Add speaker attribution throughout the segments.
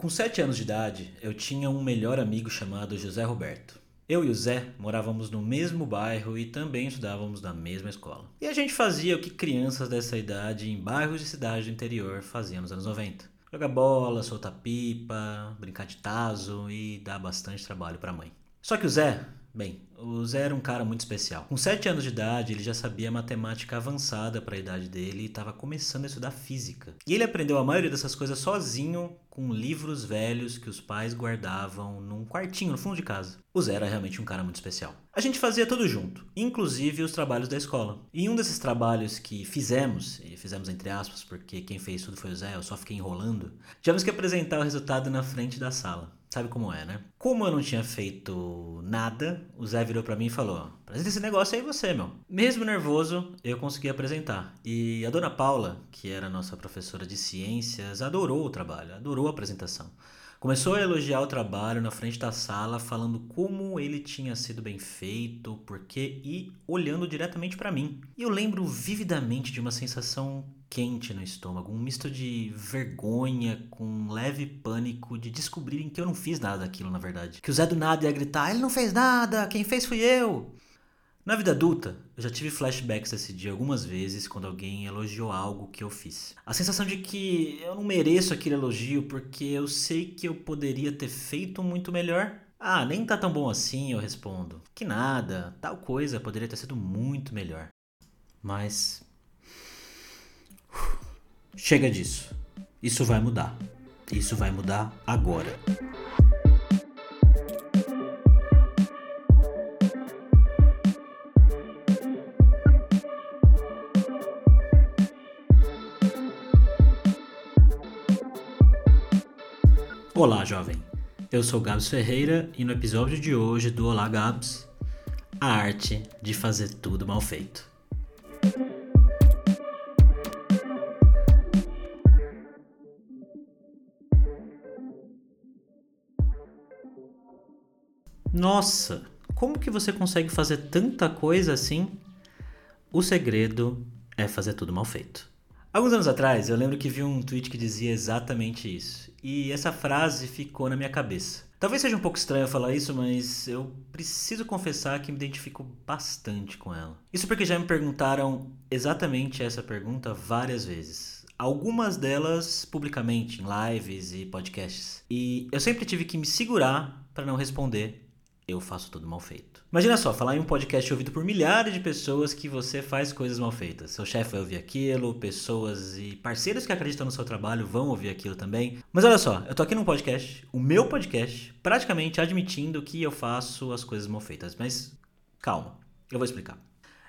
Speaker 1: Com 7 anos de idade, eu tinha um melhor amigo chamado José Roberto. Eu e o Zé morávamos no mesmo bairro e também estudávamos na mesma escola. E a gente fazia o que crianças dessa idade em bairros de cidade do interior faziam nos anos 90. Jogar bola, soltar pipa, brincar de tazo e dar bastante trabalho para a mãe. Só que o Zé Bem, o Zé era um cara muito especial. Com 7 anos de idade, ele já sabia matemática avançada para a idade dele e estava começando a estudar física. E ele aprendeu a maioria dessas coisas sozinho com livros velhos que os pais guardavam num quartinho no fundo de casa. O Zé era realmente um cara muito especial. A gente fazia tudo junto, inclusive os trabalhos da escola. E um desses trabalhos que fizemos, e fizemos entre aspas, porque quem fez tudo foi o Zé, eu só fiquei enrolando, tivemos que apresentar o resultado na frente da sala. Sabe como é, né? Como eu não tinha feito nada, o Zé virou para mim e falou: apresenta esse negócio aí você, meu. Mesmo nervoso, eu consegui apresentar. E a dona Paula, que era nossa professora de ciências, adorou o trabalho, adorou a apresentação. Começou a elogiar o trabalho na frente da sala, falando como ele tinha sido bem feito, porquê e olhando diretamente para mim. E eu lembro vividamente de uma sensação quente no estômago, um misto de vergonha com um leve pânico de descobrirem que eu não fiz nada daquilo, na verdade. Que o Zé do nada ia gritar: ele não fez nada, quem fez fui eu. Na vida adulta, eu já tive flashbacks desse dia algumas vezes quando alguém elogiou algo que eu fiz. A sensação de que eu não mereço aquele elogio porque eu sei que eu poderia ter feito muito melhor. Ah, nem tá tão bom assim, eu respondo. Que nada, tal coisa poderia ter sido muito melhor. Mas Chega disso. Isso vai mudar. Isso vai mudar agora. Olá, jovem. Eu sou Gabs Ferreira e no episódio de hoje do Olá Gabs, a arte de fazer tudo mal feito. Nossa, como que você consegue fazer tanta coisa assim? O segredo é fazer tudo mal feito. Alguns anos atrás, eu lembro que vi um tweet que dizia exatamente isso. E essa frase ficou na minha cabeça. Talvez seja um pouco estranho falar isso, mas eu preciso confessar que me identifico bastante com ela. Isso porque já me perguntaram exatamente essa pergunta várias vezes. Algumas delas publicamente, em lives e podcasts. E eu sempre tive que me segurar para não responder eu faço tudo mal feito. Imagina só, falar em um podcast ouvido por milhares de pessoas que você faz coisas mal feitas. Seu chefe vai ouvir aquilo, pessoas e parceiros que acreditam no seu trabalho vão ouvir aquilo também. Mas olha só, eu tô aqui num podcast, o meu podcast, praticamente admitindo que eu faço as coisas mal feitas. Mas calma, eu vou explicar.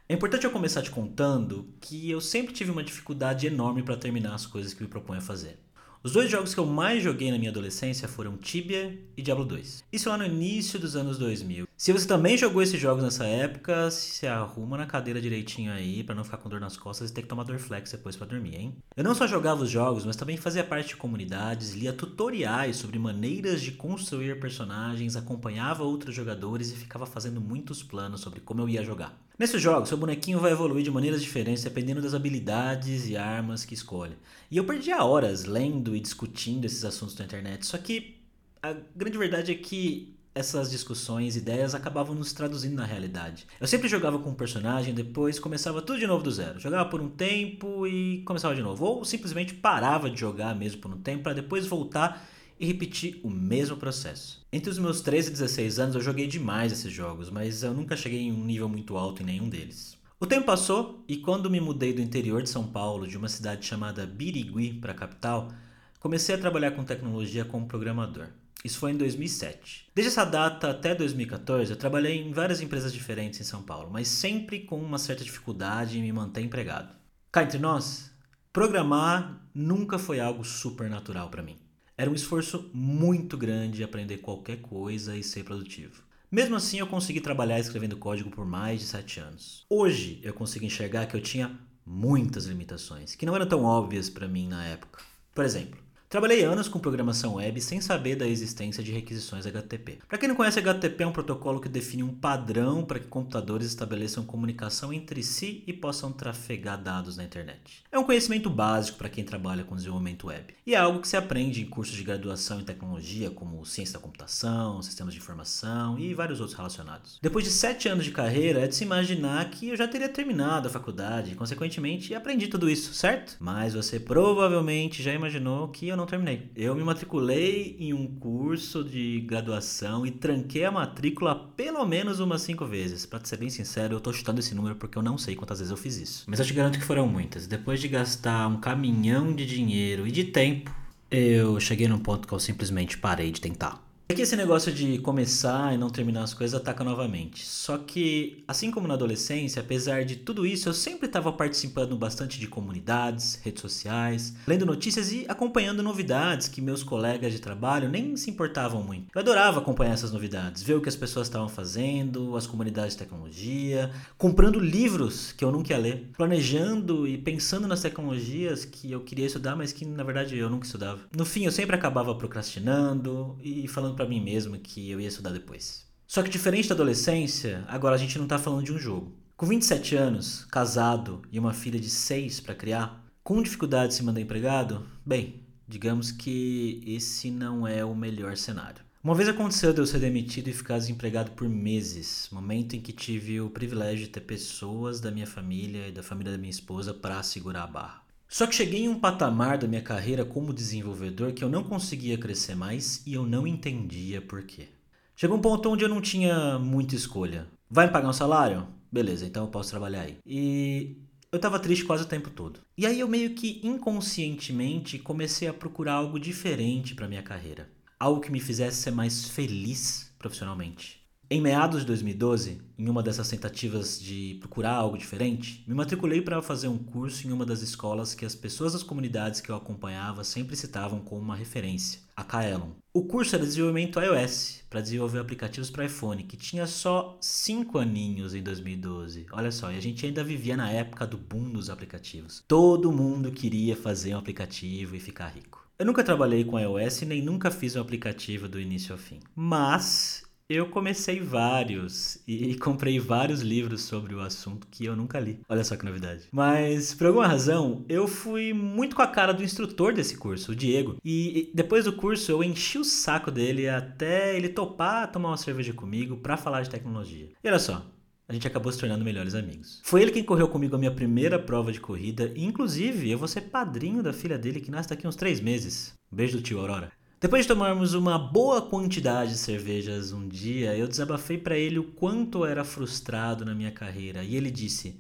Speaker 1: É importante eu começar te contando que eu sempre tive uma dificuldade enorme para terminar as coisas que me proponho a fazer. Os dois jogos que eu mais joguei na minha adolescência foram Tibia e Diablo 2. Isso lá no início dos anos 2000. Se você também jogou esses jogos nessa época, se arruma na cadeira direitinho aí para não ficar com dor nas costas e ter que tomar Dorflex depois para dormir, hein? Eu não só jogava os jogos, mas também fazia parte de comunidades, lia tutoriais sobre maneiras de construir personagens, acompanhava outros jogadores e ficava fazendo muitos planos sobre como eu ia jogar. Nesses jogos, seu bonequinho vai evoluir de maneiras diferentes dependendo das habilidades e armas que escolhe. E eu perdia horas lendo e discutindo esses assuntos na internet, só que a grande verdade é que essas discussões, ideias acabavam nos traduzindo na realidade. Eu sempre jogava com um personagem, depois começava tudo de novo do zero. Jogava por um tempo e começava de novo. Ou simplesmente parava de jogar mesmo por um tempo para depois voltar e repetir o mesmo processo. Entre os meus 13 e 16 anos eu joguei demais esses jogos, mas eu nunca cheguei em um nível muito alto em nenhum deles. O tempo passou e quando me mudei do interior de São Paulo, de uma cidade chamada Birigui para a capital, comecei a trabalhar com tecnologia como programador. Isso foi em 2007. Desde essa data até 2014, eu trabalhei em várias empresas diferentes em São Paulo, mas sempre com uma certa dificuldade em me manter empregado. Cá entre nós, programar nunca foi algo super natural para mim. Era um esforço muito grande aprender qualquer coisa e ser produtivo. Mesmo assim, eu consegui trabalhar escrevendo código por mais de 7 anos. Hoje, eu consigo enxergar que eu tinha muitas limitações, que não eram tão óbvias para mim na época. Por exemplo, Trabalhei anos com programação web sem saber da existência de requisições HTTP. Para quem não conhece, HTTP é um protocolo que define um padrão para que computadores estabeleçam comunicação entre si e possam trafegar dados na internet. É um conhecimento básico para quem trabalha com desenvolvimento web e é algo que se aprende em cursos de graduação em tecnologia, como ciência da computação, sistemas de informação e vários outros relacionados. Depois de sete anos de carreira, é de se imaginar que eu já teria terminado a faculdade e, consequentemente, aprendi tudo isso, certo? Mas você provavelmente já imaginou que eu não terminei. Eu me matriculei em um curso de graduação e tranquei a matrícula pelo menos umas cinco vezes. Para ser bem sincero, eu tô chutando esse número porque eu não sei quantas vezes eu fiz isso. Mas eu te garanto que foram muitas. Depois de gastar um caminhão de dinheiro e de tempo, eu cheguei num ponto que eu simplesmente parei de tentar. É que esse negócio de começar e não terminar as coisas ataca novamente. Só que, assim como na adolescência, apesar de tudo isso, eu sempre estava participando bastante de comunidades, redes sociais, lendo notícias e acompanhando novidades que meus colegas de trabalho nem se importavam muito. Eu adorava acompanhar essas novidades, ver o que as pessoas estavam fazendo, as comunidades de tecnologia, comprando livros que eu nunca ia ler, planejando e pensando nas tecnologias que eu queria estudar, mas que na verdade eu nunca estudava. No fim, eu sempre acabava procrastinando e falando para mim mesmo que eu ia estudar depois. Só que diferente da adolescência, agora a gente não tá falando de um jogo. Com 27 anos, casado e uma filha de 6 para criar, com dificuldade de se manter empregado, bem, digamos que esse não é o melhor cenário. Uma vez aconteceu de eu ser demitido e ficar desempregado por meses, momento em que tive o privilégio de ter pessoas da minha família e da família da minha esposa para segurar a barra. Só que cheguei em um patamar da minha carreira como desenvolvedor que eu não conseguia crescer mais e eu não entendia por quê. Chegou um ponto onde eu não tinha muita escolha. Vai me pagar um salário? Beleza, então eu posso trabalhar aí. E eu tava triste quase o tempo todo. E aí eu meio que inconscientemente comecei a procurar algo diferente para minha carreira. Algo que me fizesse ser mais feliz profissionalmente. Em meados de 2012, em uma dessas tentativas de procurar algo diferente, me matriculei para fazer um curso em uma das escolas que as pessoas das comunidades que eu acompanhava sempre citavam como uma referência, a Kaelon. O curso era desenvolvimento iOS, para desenvolver aplicativos para iPhone, que tinha só 5 aninhos em 2012. Olha só, e a gente ainda vivia na época do boom dos aplicativos. Todo mundo queria fazer um aplicativo e ficar rico. Eu nunca trabalhei com iOS nem nunca fiz um aplicativo do início ao fim. Mas eu comecei vários e comprei vários livros sobre o assunto que eu nunca li. Olha só que novidade. Mas, por alguma razão, eu fui muito com a cara do instrutor desse curso, o Diego. E depois do curso eu enchi o saco dele até ele topar tomar uma cerveja comigo para falar de tecnologia. E olha só, a gente acabou se tornando melhores amigos. Foi ele quem correu comigo a minha primeira prova de corrida, e inclusive eu vou ser padrinho da filha dele que nasce daqui uns três meses. Beijo do tio Aurora. Depois de tomarmos uma boa quantidade de cervejas um dia, eu desabafei para ele o quanto era frustrado na minha carreira e ele disse: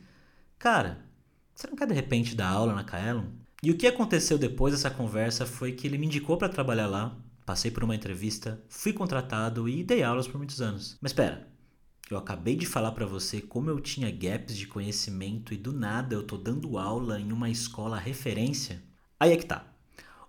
Speaker 1: Cara, você não quer de repente dar aula na Kaelon? E o que aconteceu depois dessa conversa foi que ele me indicou para trabalhar lá, passei por uma entrevista, fui contratado e dei aulas por muitos anos. Mas espera, eu acabei de falar para você como eu tinha gaps de conhecimento e do nada eu tô dando aula em uma escola referência? Aí é que tá.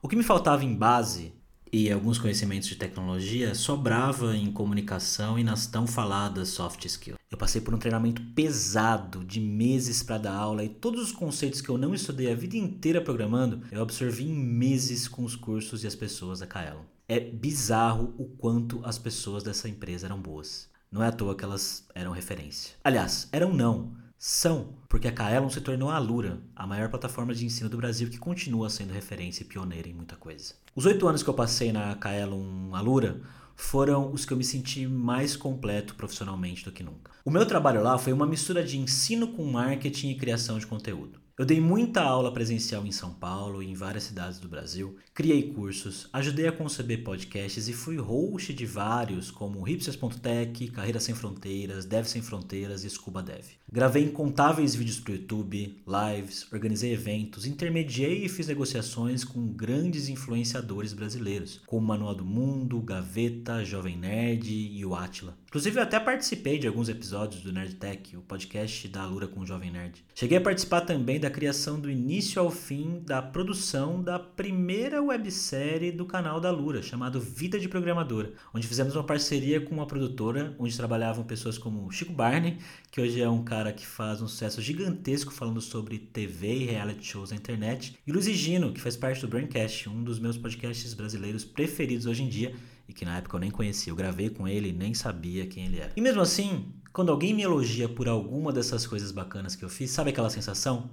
Speaker 1: O que me faltava em base e alguns conhecimentos de tecnologia sobrava em comunicação e nas tão faladas soft skills. Eu passei por um treinamento pesado de meses para dar aula e todos os conceitos que eu não estudei a vida inteira programando, eu absorvi em meses com os cursos e as pessoas da Kaelon. É bizarro o quanto as pessoas dessa empresa eram boas. Não é à toa que elas eram referência. Aliás, eram não são, porque a Kaelon se tornou a Alura, a maior plataforma de ensino do Brasil que continua sendo referência e pioneira em muita coisa. Os oito anos que eu passei na Kaelon Alura foram os que eu me senti mais completo profissionalmente do que nunca. O meu trabalho lá foi uma mistura de ensino com marketing e criação de conteúdo. Eu dei muita aula presencial em São Paulo e em várias cidades do Brasil, criei cursos, ajudei a conceber podcasts e fui host de vários, como Hipsters.tech, Carreira Sem Fronteiras, Dev Sem Fronteiras e Scuba Dev. Gravei incontáveis vídeos para o YouTube, lives, organizei eventos, intermediei e fiz negociações com grandes influenciadores brasileiros, como Manual do Mundo, Gaveta, Jovem Nerd e o Atila. Inclusive, eu até participei de alguns episódios do Nerd Tech, o podcast da Alura com o Jovem Nerd. Cheguei a participar também da criação do início ao fim da produção da primeira websérie do canal da Lura, chamado Vida de Programadora, onde fizemos uma parceria com uma produtora onde trabalhavam pessoas como Chico Barney, que hoje é um cara que faz um sucesso gigantesco falando sobre TV e reality shows na internet, e Luiz Gino, que faz parte do Braincast, um dos meus podcasts brasileiros preferidos hoje em dia e que na época eu nem conhecia. Eu gravei com ele e nem sabia quem ele era. E mesmo assim, quando alguém me elogia por alguma dessas coisas bacanas que eu fiz, sabe aquela sensação?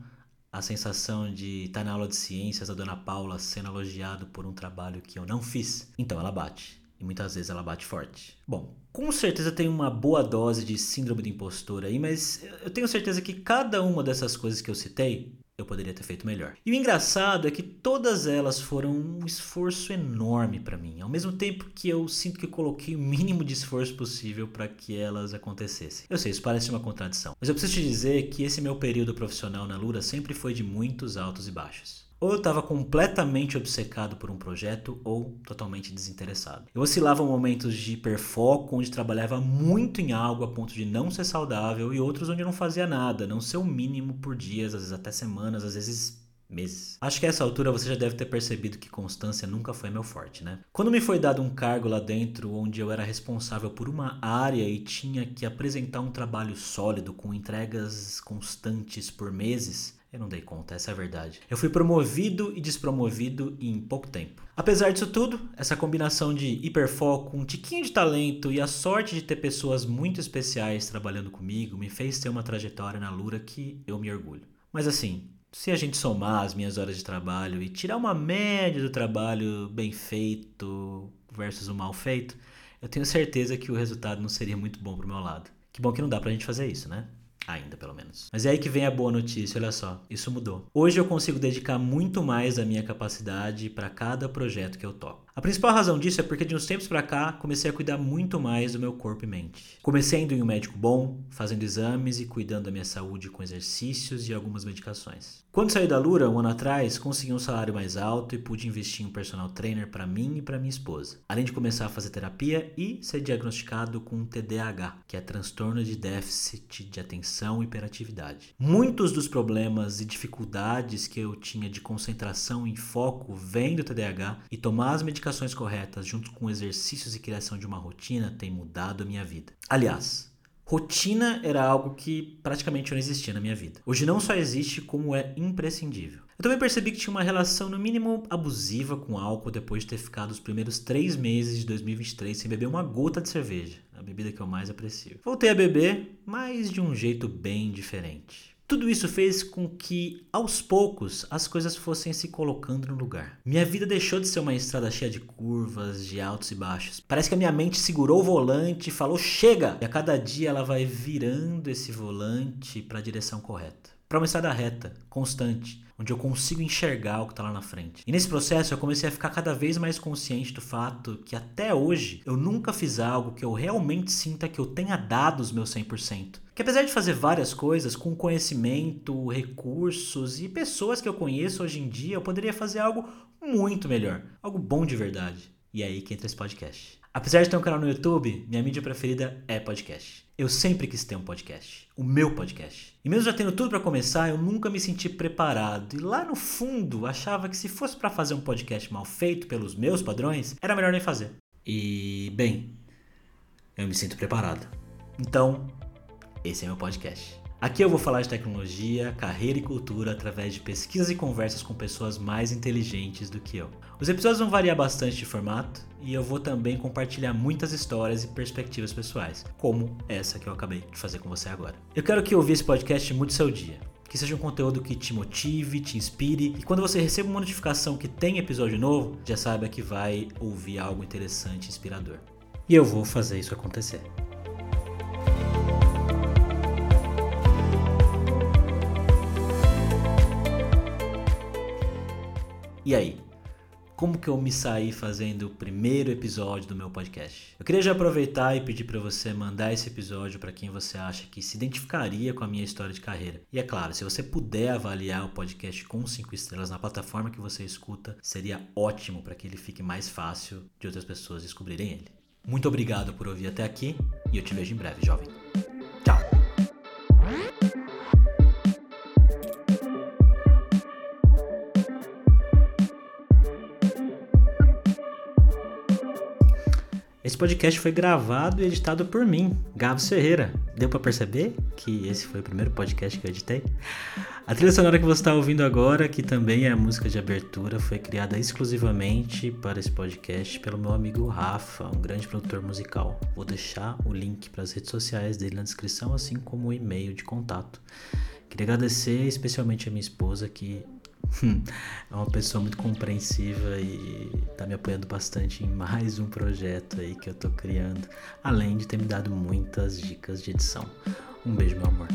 Speaker 1: A sensação de estar na aula de ciências da Dona Paula sendo elogiado por um trabalho que eu não fiz. Então ela bate. E muitas vezes ela bate forte. Bom, com certeza tem uma boa dose de síndrome do impostor aí, mas eu tenho certeza que cada uma dessas coisas que eu citei eu poderia ter feito melhor. E o engraçado é que todas elas foram um esforço enorme para mim, ao mesmo tempo que eu sinto que coloquei o mínimo de esforço possível para que elas acontecessem. Eu sei, isso parece uma contradição, mas eu preciso te dizer que esse meu período profissional na Lura sempre foi de muitos altos e baixos. Ou eu estava completamente obcecado por um projeto ou totalmente desinteressado. Eu oscilava momentos de hiperfoco, onde trabalhava muito em algo a ponto de não ser saudável, e outros onde não fazia nada, não ser o mínimo por dias, às vezes até semanas, às vezes meses. Acho que a essa altura você já deve ter percebido que constância nunca foi meu forte, né? Quando me foi dado um cargo lá dentro onde eu era responsável por uma área e tinha que apresentar um trabalho sólido com entregas constantes por meses, eu não dei conta, essa é a verdade. Eu fui promovido e despromovido em pouco tempo. Apesar disso tudo, essa combinação de hiperfoco, um tiquinho de talento e a sorte de ter pessoas muito especiais trabalhando comigo me fez ter uma trajetória na Lura que eu me orgulho. Mas assim, se a gente somar as minhas horas de trabalho e tirar uma média do trabalho bem feito versus o mal feito, eu tenho certeza que o resultado não seria muito bom pro meu lado. Que bom que não dá pra gente fazer isso, né? Ainda, pelo menos. Mas é aí que vem a boa notícia, olha só. Isso mudou. Hoje eu consigo dedicar muito mais da minha capacidade para cada projeto que eu toco. A principal razão disso é porque de uns tempos para cá comecei a cuidar muito mais do meu corpo e mente. Comecei indo em um médico bom, fazendo exames e cuidando da minha saúde com exercícios e algumas medicações. Quando saí da Lura, um ano atrás, consegui um salário mais alto e pude investir em um personal trainer para mim e para minha esposa. Além de começar a fazer terapia e ser diagnosticado com TDAH, que é transtorno de déficit de atenção e hiperatividade. Muitos dos problemas e dificuldades que eu tinha de concentração e foco vêm do TDAH e tomar as medicações medicações corretas, junto com exercícios e criação de uma rotina, tem mudado a minha vida. Aliás, rotina era algo que praticamente não existia na minha vida. Hoje não só existe, como é imprescindível. Eu também percebi que tinha uma relação, no mínimo, abusiva com álcool depois de ter ficado os primeiros três meses de 2023 sem beber uma gota de cerveja, a bebida que eu mais aprecio. Voltei a beber, mas de um jeito bem diferente. Tudo isso fez com que, aos poucos, as coisas fossem se colocando no lugar. Minha vida deixou de ser uma estrada cheia de curvas, de altos e baixos. Parece que a minha mente segurou o volante e falou: chega! E a cada dia ela vai virando esse volante para a direção correta para uma estrada reta, constante, onde eu consigo enxergar o que está lá na frente. E nesse processo eu comecei a ficar cada vez mais consciente do fato que até hoje eu nunca fiz algo que eu realmente sinta que eu tenha dado os meus 100%. Que apesar de fazer várias coisas com conhecimento, recursos e pessoas que eu conheço hoje em dia, eu poderia fazer algo muito melhor, algo bom de verdade. E é aí que entra esse podcast. Apesar de ter um canal no YouTube, minha mídia preferida é podcast. Eu sempre quis ter um podcast, o meu podcast. E mesmo já tendo tudo para começar, eu nunca me senti preparado. E lá no fundo, achava que se fosse para fazer um podcast mal feito pelos meus padrões, era melhor nem fazer. E, bem, eu me sinto preparado. Então, esse é meu podcast. Aqui eu vou falar de tecnologia, carreira e cultura através de pesquisas e conversas com pessoas mais inteligentes do que eu. Os episódios vão variar bastante de formato e eu vou também compartilhar muitas histórias e perspectivas pessoais, como essa que eu acabei de fazer com você agora. Eu quero que ouvir esse podcast mude seu dia. Que seja um conteúdo que te motive, te inspire e quando você receba uma notificação que tem episódio novo, já saiba que vai ouvir algo interessante e inspirador. E eu vou fazer isso acontecer. E aí? Como que eu me saí fazendo o primeiro episódio do meu podcast? Eu queria já aproveitar e pedir para você mandar esse episódio para quem você acha que se identificaria com a minha história de carreira. E é claro, se você puder avaliar o podcast com 5 estrelas na plataforma que você escuta, seria ótimo para que ele fique mais fácil de outras pessoas descobrirem ele. Muito obrigado por ouvir até aqui e eu te vejo em breve, jovem. Tchau! Esse podcast foi gravado e editado por mim, Gabs Ferreira. Deu para perceber que esse foi o primeiro podcast que eu editei? A trilha sonora que você está ouvindo agora, que também é a música de abertura, foi criada exclusivamente para esse podcast pelo meu amigo Rafa, um grande produtor musical. Vou deixar o link para as redes sociais dele na descrição, assim como o e-mail de contato. Queria agradecer especialmente a minha esposa que é uma pessoa muito compreensiva e tá me apoiando bastante em mais um projeto aí que eu tô criando, além de ter me dado muitas dicas de edição. Um beijo, meu amor.